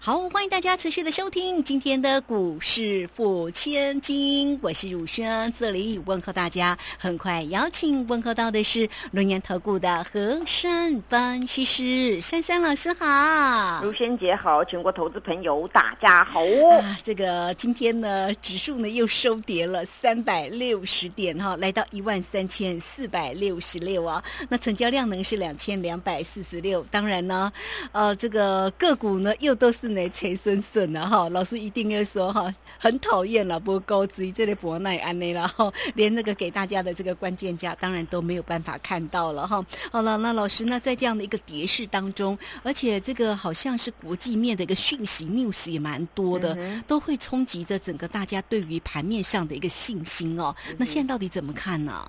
好，欢迎大家持续的收听今天的股市付千金，我是汝轩，这里问候大家。很快邀请问候到的是轮研投顾的和山分析师珊珊老师好，如轩姐好，全国投资朋友大家好。啊，这个今天呢，指数呢又收跌了三百六十点哈，来到一万三千四百六十六啊。那成交量呢是两千两百四十六，当然呢，呃，这个个股呢又都是。陈顺顺了哈，老师一定要说哈，很讨厌了，不高于这类博奈安内了哈，连那个给大家的这个关键价，当然都没有办法看到了哈。好了，那老师呢，在这样的一个跌势当中，而且这个好像是国际面的一个讯息 news 也蛮多的，都会冲击着整个大家对于盘面上的一个信心哦。那现在到底怎么看呢？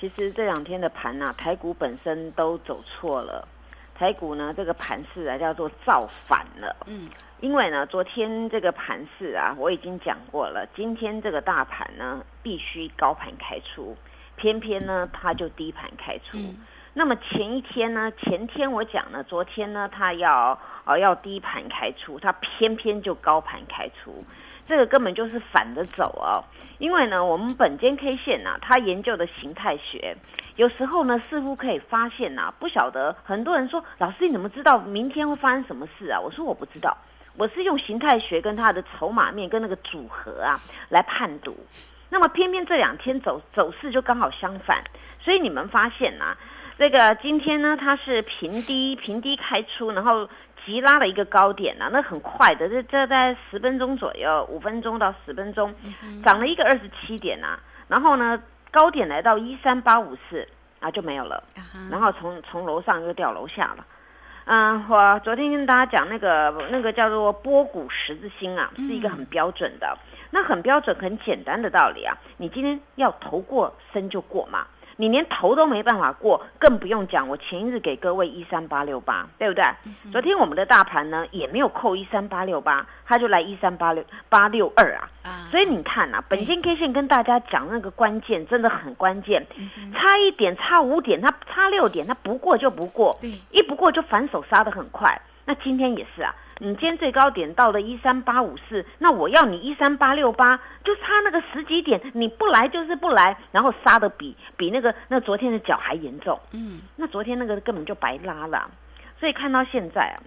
其实这两天的盘呐，台股本身都走错了。台股呢，这个盘势啊叫做造反了。嗯，因为呢，昨天这个盘势啊，我已经讲过了。今天这个大盘呢，必须高盘开出，偏偏呢，它就低盘开出。那么前一天呢，前天我讲了，昨天呢，它要呃要低盘开出，它偏偏就高盘开出。这个根本就是反着走哦，因为呢，我们本间 K 线呢，它研究的形态学，有时候呢，似乎可以发现呐，不晓得很多人说，老师你怎么知道明天会发生什么事啊？我说我不知道，我是用形态学跟它的筹码面跟那个组合啊来判读，那么偏偏这两天走走势就刚好相反，所以你们发现呐，这个今天呢，它是平低平低开出，然后。急拉了一个高点呐，那很快的，这这在十分钟左右，五分钟到十分钟，涨了一个二十七点呐，然后呢，高点来到一三八五四啊就没有了，然后从从楼上又掉楼下了，嗯，我昨天跟大家讲那个那个叫做波谷十字星啊，是一个很标准的，那很标准很简单的道理啊，你今天要投过身就过嘛。你连头都没办法过，更不用讲。我前一日给各位一三八六八，对不对？昨天我们的大盘呢也没有扣一三八六八，它就来一三八六八六二啊。所以你看呐，本间 K 线跟大家讲那个关键真的很关键，差一点，差五点，它差六点，它不过就不过，一不过就反手杀的很快。那今天也是啊。你今天最高点到了一三八五四，那我要你一三八六八，就差那个十几点，你不来就是不来，然后杀的比比那个那昨天的脚还严重。嗯，那昨天那个根本就白拉了。所以看到现在啊，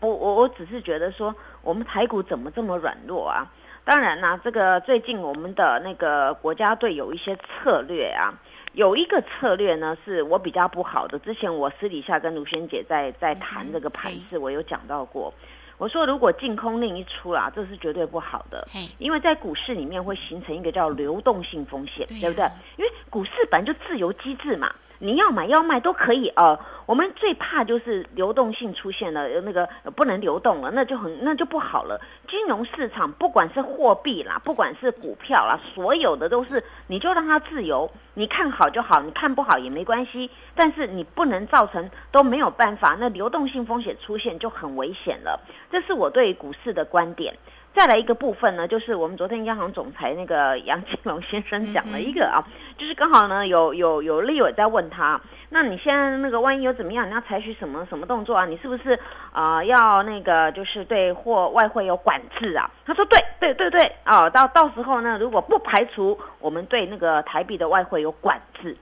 我我我只是觉得说，我们台股怎么这么软弱啊？当然啦，这个最近我们的那个国家队有一些策略啊。有一个策略呢，是我比较不好的。之前我私底下跟卢萱姐在在谈这个盘势，我有讲到过。我说如果净空令一出啦，这是绝对不好的，因为在股市里面会形成一个叫流动性风险，对不对？因为股市本来就自由机制嘛。你要买要卖都可以哦。我们最怕就是流动性出现了，那个不能流动了，那就很那就不好了。金融市场不管是货币啦，不管是股票啦，所有的都是你就让它自由，你看好就好，你看不好也没关系。但是你不能造成都没有办法，那流动性风险出现就很危险了。这是我对股市的观点。再来一个部分呢，就是我们昨天央行总裁那个杨金龙先生讲了一个啊，就是刚好呢有有有立委在问他，那你现在那个万一有怎么样，你要采取什么什么动作啊？你是不是啊要那个就是对货外汇有管制啊？他说对对对对啊，到到时候呢，如果不排除我们对那个台币的外汇有管制。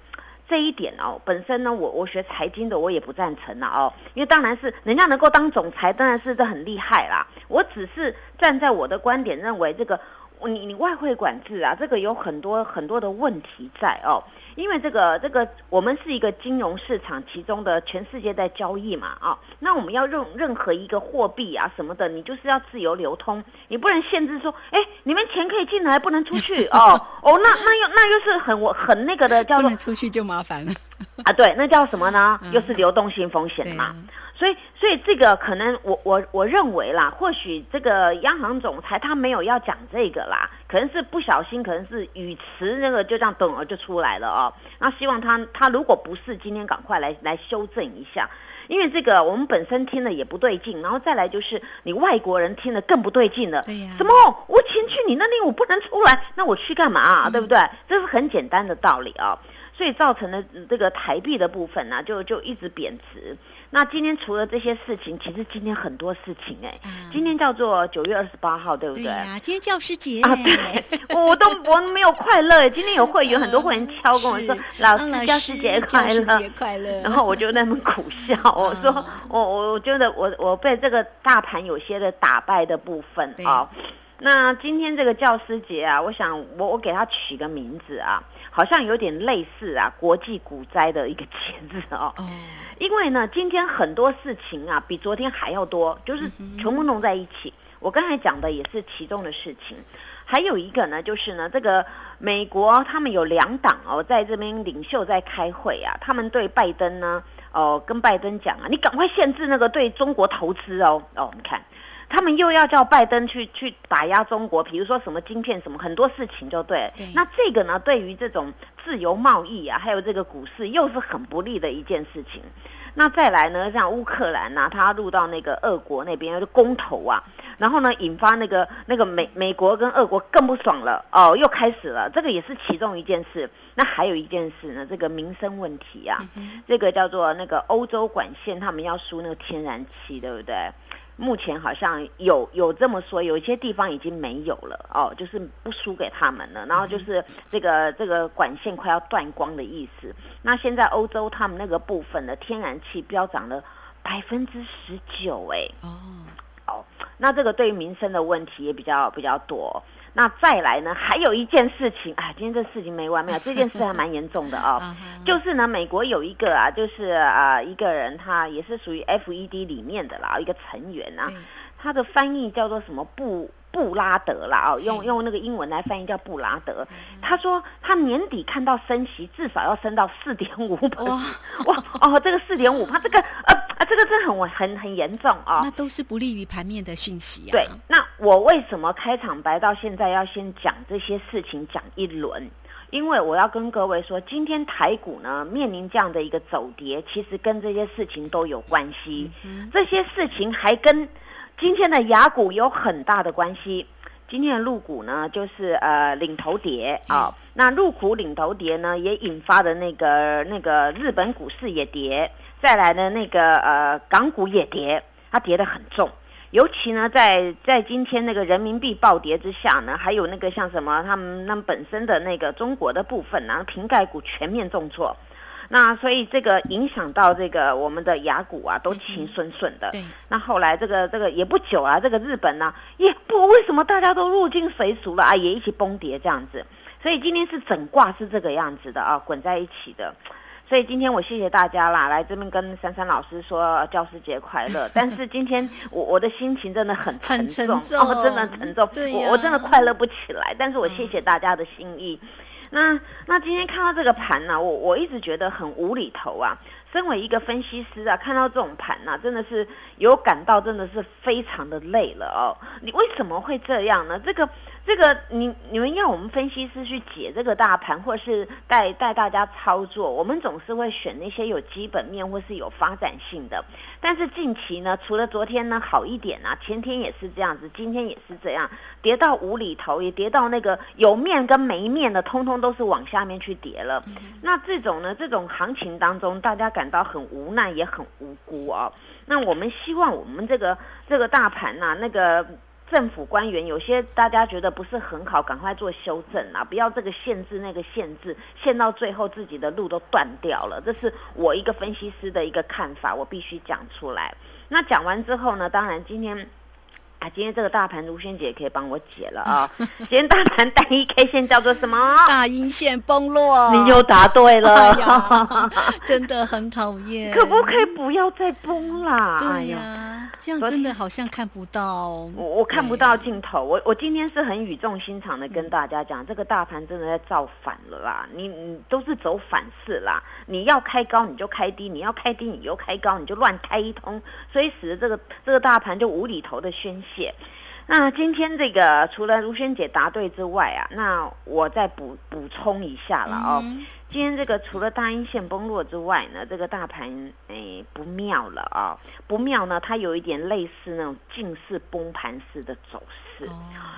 这一点哦，本身呢，我我学财经的，我也不赞成了哦，因为当然是人家能够当总裁，当然是这很厉害啦。我只是站在我的观点认为，这个你你外汇管制啊，这个有很多很多的问题在哦。因为这个这个，我们是一个金融市场，其中的全世界在交易嘛，啊，那我们要用任何一个货币啊什么的，你就是要自由流通，你不能限制说，哎，你们钱可以进来，不能出去哦，哦，那那又那又是很我很那个的，叫做出去就麻烦了。啊，对，那叫什么呢？又是流动性风险嘛。所以，所以这个可能我我我认为啦，或许这个央行总裁他没有要讲这个啦，可能是不小心，可能是语词那个就这样等儿就出来了哦。那希望他他如果不是今天赶快来来修正一下，因为这个我们本身听了也不对劲，然后再来就是你外国人听了更不对劲了。对呀。什么？我请去你那里，我不能出来，那我去干嘛啊？对不对？这是很简单的道理啊。所以造成的这个台币的部分呢，就就一直贬值。那今天除了这些事情，其实今天很多事情哎，今天叫做九月二十八号，对不对？对呀，今天教师节啊，对，我都我没有快乐。今天有会员很多会员敲跟我说，老师教师节快乐，快乐。然后我就那么苦笑，我说我我我觉得我我被这个大盘有些的打败的部分啊。那今天这个教师节啊，我想我我给他取个名字啊，好像有点类似啊国际股灾的一个节日哦。因为呢，今天很多事情啊，比昨天还要多，就是全部弄在一起。我刚才讲的也是其中的事情，还有一个呢，就是呢，这个美国他们有两党哦，在这边领袖在开会啊，他们对拜登呢，哦，跟拜登讲啊，你赶快限制那个对中国投资哦，哦，你看。他们又要叫拜登去去打压中国，比如说什么晶片什么很多事情就对。那这个呢，对于这种自由贸易啊，还有这个股市又是很不利的一件事情。那再来呢，像乌克兰呐，他入到那个俄国那边的公投啊，然后呢，引发那个那个美美国跟俄国更不爽了哦，又开始了。这个也是其中一件事。那还有一件事呢，这个民生问题啊，这个叫做那个欧洲管线，他们要输那个天然气，对不对？目前好像有有这么说，有一些地方已经没有了哦，就是不输给他们了。然后就是这个这个管线快要断光的意思。那现在欧洲他们那个部分的天然气飙涨了百分之十九，哎哦哦，那这个对于民生的问题也比较比较多。那再来呢？还有一件事情，啊，今天这事情没完没了。这件事还蛮严重的哦，就是呢，美国有一个啊，就是啊，一个人，他也是属于 FED 里面的啦，一个成员啊，他的翻译叫做什么布布拉德啦，哦，用用那个英文来翻译叫布拉德。他说他年底看到升息至少要升到四点五哇哇哦，这个四点五，他这个呃。啊，这个真的很很很严重啊！那都是不利于盘面的讯息啊。对，那我为什么开场白到现在要先讲这些事情讲一轮？因为我要跟各位说，今天台股呢面临这样的一个走跌，其实跟这些事情都有关系。这些事情还跟今天的雅股有很大的关系。今天的陆股呢，就是呃领头跌啊。那陆股领头跌呢，也引发的那个那个日本股市也跌。再来呢那个呃港股也跌，它跌得很重，尤其呢在在今天那个人民币暴跌之下呢，还有那个像什么他们他们本身的那个中国的部分呢，瓶盖股全面重挫，那所以这个影响到这个我们的雅股啊都情顺顺的。那后来这个这个也不久啊，这个日本呢也不为什么大家都入境随俗了啊，也一起崩跌这样子，所以今天是整卦是这个样子的啊，滚在一起的。所以今天我谢谢大家啦，来这边跟珊珊老师说教师节快乐。但是今天我我的心情真的很沉重，哦，真的沉重，我我真的快乐不起来。但是我谢谢大家的心意。那那今天看到这个盘呢，我我一直觉得很无厘头啊。身为一个分析师啊，看到这种盘呐，真的是有感到真的是非常的累了哦。你为什么会这样呢？这个。这个你你们要我们分析师去解这个大盘，或是带带大家操作，我们总是会选那些有基本面或是有发展性的。但是近期呢，除了昨天呢好一点啊，前天也是这样子，今天也是这样，跌到无厘头，也跌到那个有面跟没面的，通通都是往下面去跌了。那这种呢，这种行情当中，大家感到很无奈，也很无辜哦。那我们希望我们这个这个大盘呐，那个。政府官员有些大家觉得不是很好，赶快做修正啊！不要这个限制那个限制，限到最后自己的路都断掉了。这是我一个分析师的一个看法，我必须讲出来。那讲完之后呢，当然今天啊，今天这个大盘卢萱姐可以帮我解了啊。今天大盘单一 K 线叫做什么？大阴线崩落。你又答对了，真的很讨厌。可不可以不要再崩啦？哎呀。这样真的好像看不到，我我看不到尽头。我我今天是很语重心长的跟大家讲，这个大盘真的在造反了啦！你你都是走反式啦！你要开高你就开低，你要开低你又开高，你就乱开一通，所以使得这个这个大盘就无厘头的宣泄。那今天这个除了如萱姐答对之外啊，那我再补补充一下了哦。今天这个除了大阴线崩落之外呢，这个大盘诶不妙了啊，不妙呢，它有一点类似那种近似崩盘式的走势。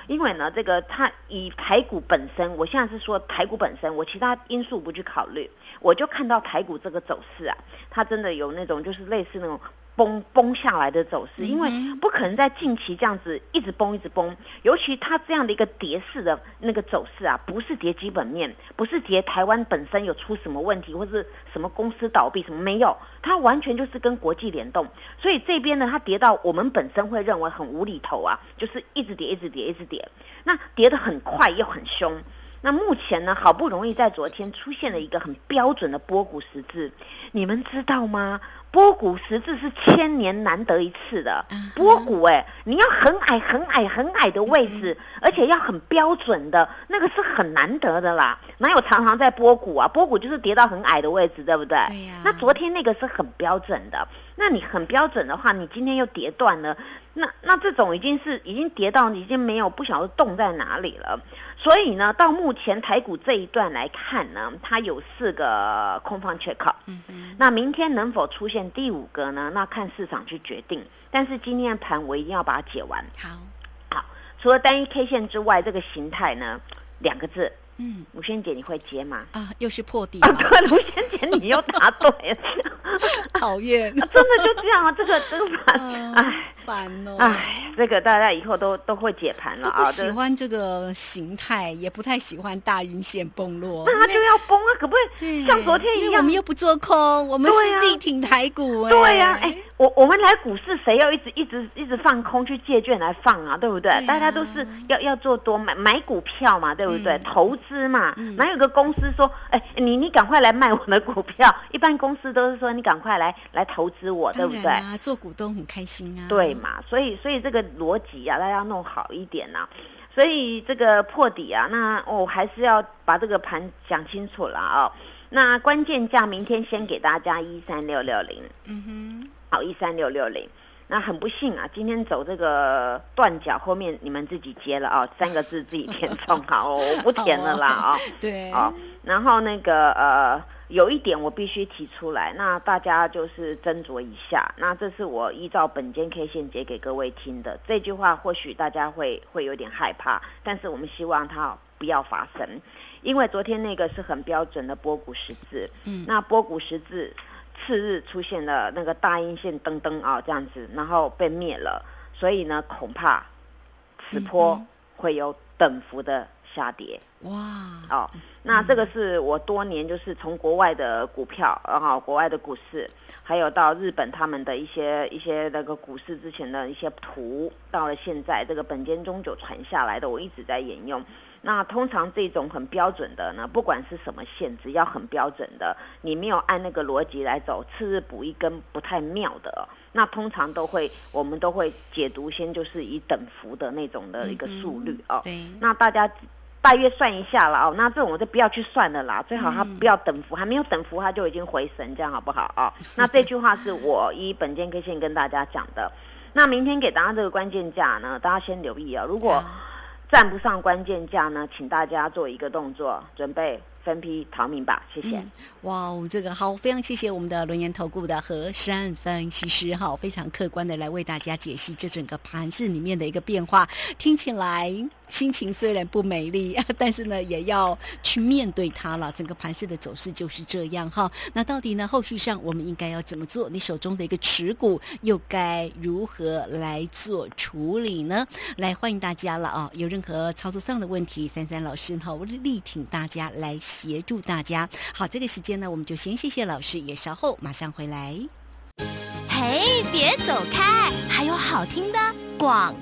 因为呢，这个它以台股本身，我现在是说台股本身，我其他因素不去考虑，我就看到台股这个走势啊，它真的有那种就是类似那种。崩崩下来的走势，因为不可能在近期这样子一直崩一直崩，尤其它这样的一个跌势的那个走势啊，不是跌基本面，不是跌台湾本身有出什么问题或是什么公司倒闭什么没有，它完全就是跟国际联动，所以这边呢，它跌到我们本身会认为很无厘头啊，就是一直跌一直跌一直跌，那跌得很快又很凶。那目前呢，好不容易在昨天出现了一个很标准的波谷十字，你们知道吗？波谷十字是千年难得一次的波谷，哎，你要很矮很矮很矮的位置，而且要很标准的，那个是很难得的啦。哪有常常在波谷啊？波谷就是跌到很矮的位置，对不对？对呀。那昨天那个是很标准的，那你很标准的话，你今天又跌断了。那那这种已经是已经跌到已经没有不晓得动在哪里了，所以呢，到目前台股这一段来看呢，它有四个空方缺口。嗯嗯。那明天能否出现第五个呢？那看市场去决定。但是今天的盘我一定要把它解完。好。好，除了单一 K 线之外，这个形态呢，两个字。嗯，吴萱姐，你会接吗？啊，又是破底。对，吴萱姐，你又答对了，讨厌，真的就这样啊，这个这个盘，哎，烦哦，哎，这个大家以后都都会解盘了啊。喜欢这个形态，也不太喜欢大阴线崩落。那它就要崩啊，可不可以像昨天一样？我们又不做空，我们是力挺台股。对呀，哎。我我们来股市，谁要一直一直一直放空去借券来放啊？对不对？大家都是要要做多买买股票嘛，对不对？投资嘛，哪有个公司说，哎，你你赶快来卖我的股票？一般公司都是说，你赶快来来投资我，对不对？啊做股东很开心啊。对嘛？所以所以这个逻辑啊，大家要弄好一点呐。所以这个破底啊，那我还是要把这个盘讲清楚了啊。那关键价明天先给大家一三六六零。嗯哼。好，一三六六零，那很不幸啊，今天走这个断脚，后面你们自己接了啊，三个字自己填充好，我不填了啦啊。对，啊，然后那个呃，有一点我必须提出来，那大家就是斟酌一下，那这是我依照本间 K 线解给各位听的，这句话或许大家会会有点害怕，但是我们希望它不要发生，因为昨天那个是很标准的波谷十字，嗯，那波谷十字。次日出现了那个大阴线噔噔啊，这样子，然后被灭了，所以呢，恐怕此波会有等幅的下跌。哇！哦，那这个是我多年就是从国外的股票，然后国外的股市，还有到日本他们的一些一些那个股市之前的一些图，到了现在这个本间中久传下来的，我一直在沿用。那通常这种很标准的呢，不管是什么线，只，要很标准的，你没有按那个逻辑来走，次日补一根不太妙的，那通常都会，我们都会解读先就是以等幅的那种的一个速率哦。对。那大家大约算一下了哦，那这种我就不要去算了啦，最好他不要等幅，还没有等幅他就已经回神，这样好不好啊？那这句话是我以本间 K 线跟大家讲的。那明天给大家这个关键价呢，大家先留意啊，如果。站不上关键价呢，请大家做一个动作，准备分批逃命吧，谢谢。哇哦，这个好，非常谢谢我们的轮研投顾的何山分析师哈，非常客观的来为大家解析这整个盘市里面的一个变化，听起来。心情虽然不美丽，但是呢，也要去面对它了。整个盘市的走势就是这样哈。那到底呢，后续上我们应该要怎么做？你手中的一个持股又该如何来做处理呢？来，欢迎大家了啊！有任何操作上的问题，三三老师哈，我力挺大家来协助大家。好，这个时间呢，我们就先谢谢老师，也稍后马上回来。嘿，别走开，还有好听的广。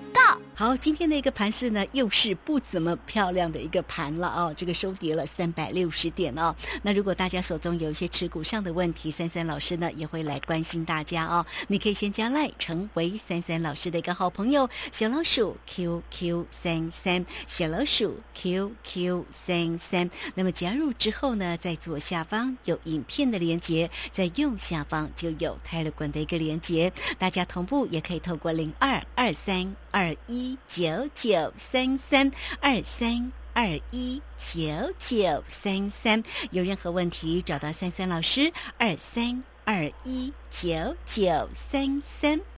好，今天的一个盘势呢，又是不怎么漂亮的一个盘了哦，这个收跌了三百六十点哦。那如果大家手中有一些持股上的问题，三三老师呢也会来关心大家哦。你可以先加赖，成为三三老师的一个好朋友，小老鼠 QQ 三三，小老鼠 QQ 三三。那么加入之后呢，在左下方有影片的连接，在右下方就有泰勒管的一个连接，大家同步也可以透过零二二三二一。九九三三二三二一九九三三，有任何问题找到三三老师二三二一九九三三。